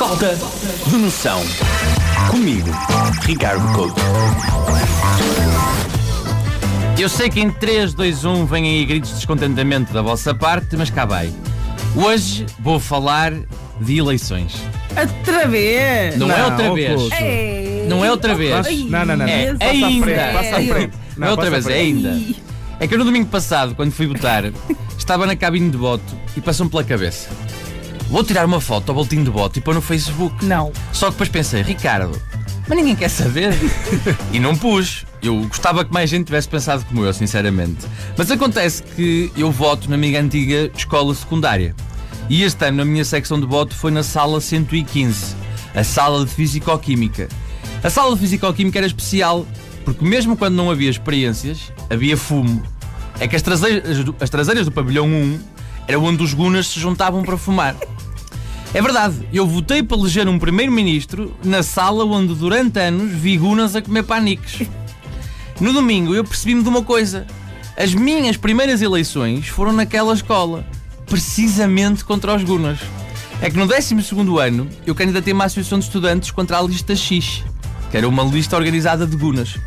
Falta de noção. Comigo, Ricardo Couto. Eu sei que em 3, 2, 1 vêm aí gritos de descontentamento da vossa parte, mas cá vai. Hoje vou falar de eleições. Outra vez! Não, é outra Não, vez. Ei. Não é outra vez. Não, não, não. É, Passa ainda. frente, passa à frente. Não, é outra vez, é ainda. É que eu no domingo passado, quando fui votar, estava na cabine de voto e passou-me pela cabeça. Vou tirar uma foto ao boletim de voto e pôr no Facebook. Não. Só que depois pensei, Ricardo, mas ninguém quer saber. e não pus. Eu gostava que mais gente tivesse pensado como eu, sinceramente. Mas acontece que eu voto na minha antiga escola secundária. E este ano a minha secção de voto foi na sala 115, a sala de Físico-Química. A sala de Físico-Química era especial, porque mesmo quando não havia experiências, havia fumo. É que as traseiras do, as traseiras do pavilhão 1 era onde os gunas se juntavam para fumar. É verdade, eu votei para eleger um primeiro-ministro na sala onde durante anos vi gunas a comer paniques. No domingo eu percebi-me de uma coisa. As minhas primeiras eleições foram naquela escola, precisamente contra os gunas. É que no 12 ano eu candidatei-me à Associação de Estudantes contra a lista X, que era uma lista organizada de gunas.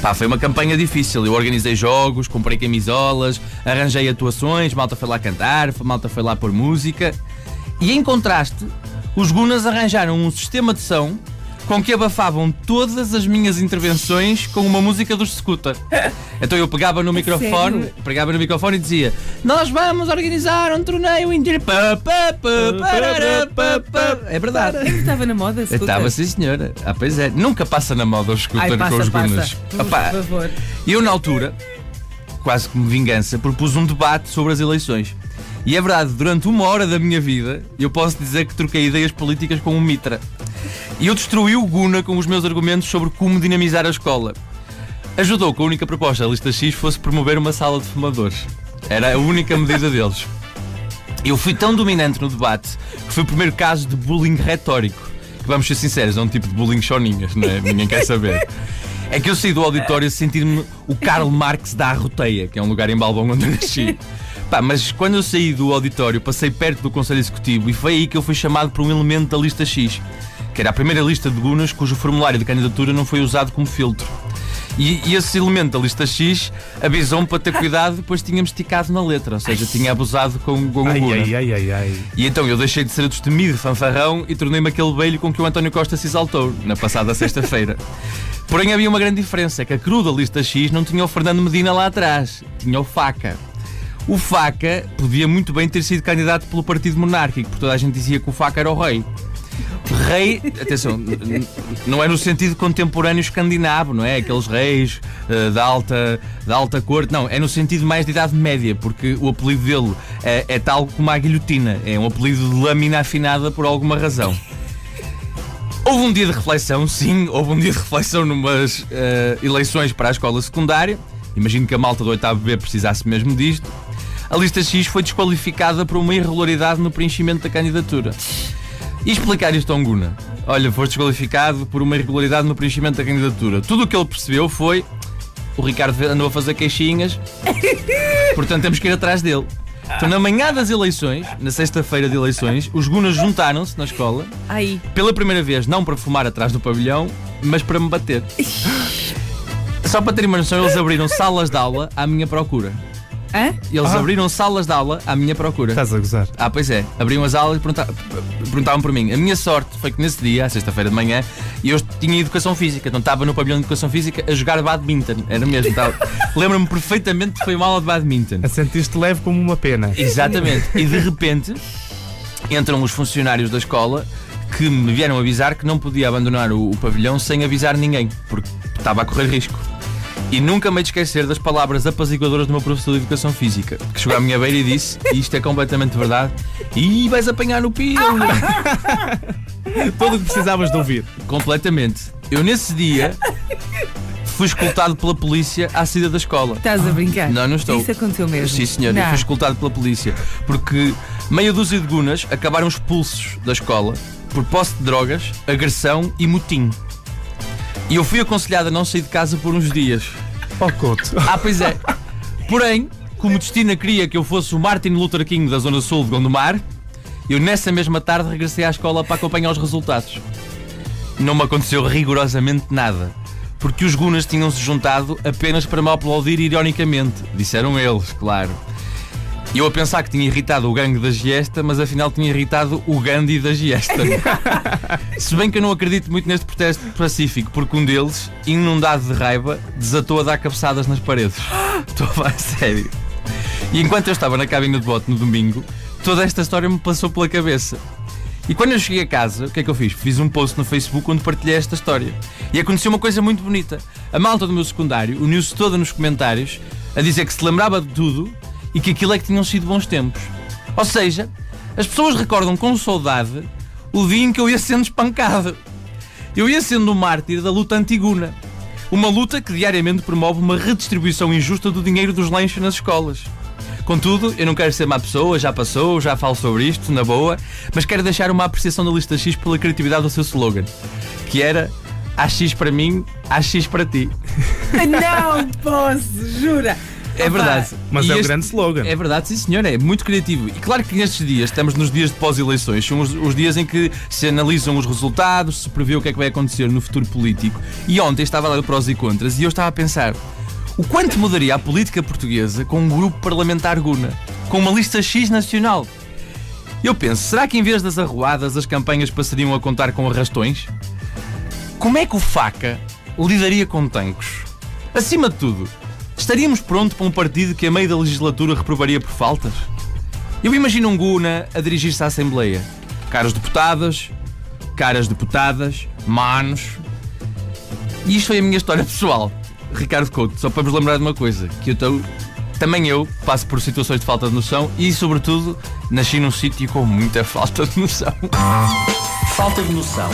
Pá, foi uma campanha difícil. Eu organizei jogos, comprei camisolas, arranjei atuações, malta foi lá cantar, malta foi lá pôr música. E em contraste, os Gunas arranjaram um sistema de som com que abafavam todas as minhas intervenções com uma música dos Scooter. Então eu pegava no microfone, sério? pegava no microfone e dizia: Nós vamos organizar um torneio pá." É verdade. Eu estava na moda, scooter. Estava, sim, senhora. Ah, pois é. Nunca passa na moda os Scooter Ai, com passa, os passa. Gunas. Por favor. eu, na altura, quase como vingança, propus um debate sobre as eleições. E é verdade, durante uma hora da minha vida, eu posso dizer que troquei ideias políticas com um mitra. E eu destruí o Guna com os meus argumentos sobre como dinamizar a escola. Ajudou que a única proposta da lista X fosse promover uma sala de fumadores. Era a única medida deles. Eu fui tão dominante no debate que foi o primeiro caso de bullying retórico. Que vamos ser sinceros, é um tipo de bullying choninhas, não é? Ninguém quer saber. É que eu saí do auditório sentindo-me o Karl Marx da Arroteia, que é um lugar em Balbão onde eu nasci. Pá, mas quando eu saí do auditório, passei perto do Conselho Executivo e foi aí que eu fui chamado por um elemento da lista X, que era a primeira lista de Gunas cujo formulário de candidatura não foi usado como filtro. E, e esse elemento da lista X avisou-me para ter cuidado, pois tínhamos esticado na letra, ou seja, tinha abusado com, com o Guna. ai, ai, ai, ai. E então eu deixei de ser o destemido fanfarrão e tornei-me aquele velho com que o António Costa se exaltou na passada sexta-feira. Porém havia uma grande diferença, é que a cruda lista X não tinha o Fernando Medina lá atrás, tinha o Faca. O Faca podia muito bem ter sido candidato pelo Partido Monárquico, porque toda a gente dizia que o Faca era o rei. Rei, atenção, não é no sentido contemporâneo escandinavo, não é? Aqueles reis eh, da, alta, da alta corte, não, é no sentido mais de idade média, porque o apelido dele é, é tal como a guilhotina, é um apelido de lâmina afinada por alguma razão. Houve um dia de reflexão, sim, houve um dia de reflexão numas eh, eleições para a escola secundária. Imagino que a malta do 8 B precisasse mesmo disto. A lista X foi desqualificada por uma irregularidade no preenchimento da candidatura. E explicar isto a um Guna. Olha, foste desqualificado por uma irregularidade no preenchimento da candidatura. Tudo o que ele percebeu foi o Ricardo andou a fazer queixinhas, portanto temos que ir atrás dele. Então, na manhã das eleições, na sexta-feira de eleições, os Gunas juntaram-se na escola Ai. pela primeira vez, não para fumar atrás do pavilhão, mas para me bater. Só para terem uma noção, eles abriram salas de aula à minha procura. Hã? Eles Ah. abriram salas de aula à minha procura. Estás a gozar. Ah, pois é. Abriam as aulas e pergunta- perguntavam por mim. A minha sorte foi que nesse dia, à sexta-feira de manhã, eu tinha educação física. Então estava no pavilhão de educação física a jogar badminton. Era mesmo. estava- Lembro-me perfeitamente que foi uma aula de badminton. A sentir-te leve como uma pena. Exatamente. E de repente entram os funcionários da escola que me vieram avisar que não podia abandonar o, o pavilhão sem avisar ninguém, porque estava a correr risco. E nunca me esquecer das palavras apaziguadoras do meu professor de Educação Física, que chegou à minha beira e disse, e isto é completamente verdade, e vais apanhar no pio. Tudo o que precisavas de ouvir. completamente. Eu nesse dia fui escoltado pela polícia à saída da escola. Estás a brincar? Não, não estou. Isso aconteceu mesmo. Sim, senhor, eu Não. fui escoltado pela polícia. Porque meia dúzia de gunas acabaram expulsos da escola por posse de drogas, agressão e motim. E eu fui aconselhado a não sair de casa por uns dias. Oh, Couto. Ah, pois é. Porém, como o destino queria que eu fosse o Martin Luther King da Zona Sul de Gondomar, Eu nessa mesma tarde regressei à escola para acompanhar os resultados. Não me aconteceu rigorosamente nada. Porque os Gunas tinham-se juntado apenas para me aplaudir ironicamente. Disseram eles, claro. Eu a pensar que tinha irritado o gangue da Giesta, mas afinal tinha irritado o Gandhi da Giesta. Se bem que eu não acredito muito neste protesto pacífico, porque um deles, inundado de raiva, desatou a dar cabeçadas nas paredes. Estou a falar sério. E enquanto eu estava na cabine de bote no domingo, toda esta história me passou pela cabeça. E quando eu cheguei a casa, o que é que eu fiz? Fiz um post no Facebook onde partilhei esta história. E aconteceu uma coisa muito bonita. A malta do meu secundário uniu-se toda nos comentários a dizer que se lembrava de tudo e que aquilo é que tinham sido bons tempos. Ou seja, as pessoas recordam com saudade o dia em que eu ia sendo espancado. Eu ia sendo o mártir da luta antiguna. Uma luta que diariamente promove uma redistribuição injusta do dinheiro dos lanches nas escolas. Contudo, eu não quero ser má pessoa, já passou, já falo sobre isto, na boa, mas quero deixar uma apreciação da lista X pela criatividade do seu slogan, que era AX para mim, AX para ti. Não posso, jura. É verdade. Mas E é um este- grande slogan. É verdade, sim senhor, é muito criativo. E claro que nestes dias, estamos nos dias de pós-eleições, são os, os dias em que se analisam os resultados, se prevê o que é que vai acontecer no futuro político. E ontem estava a ler prós e contras e eu estava a pensar o quanto mudaria a política portuguesa com um grupo parlamentar guna, com uma lista X nacional. Eu penso, será que em vez das arruadas as campanhas passariam a contar com arrastões? Como é que o faca lidaria com tanques? Acima de tudo, estaríamos prontos para um partido que a meio da legislatura reprovaria por faltas? Eu imagino um Guna a dirigir-se à Assembleia. Caros deputadas, caras deputadas, manos. E isto foi a minha história pessoal. Ricardo Couto, só para vos lembrar de uma coisa, que eu também eu passo por situações de falta de noção e, sobretudo, nasci num sítio com muita falta de noção. Falta de noção.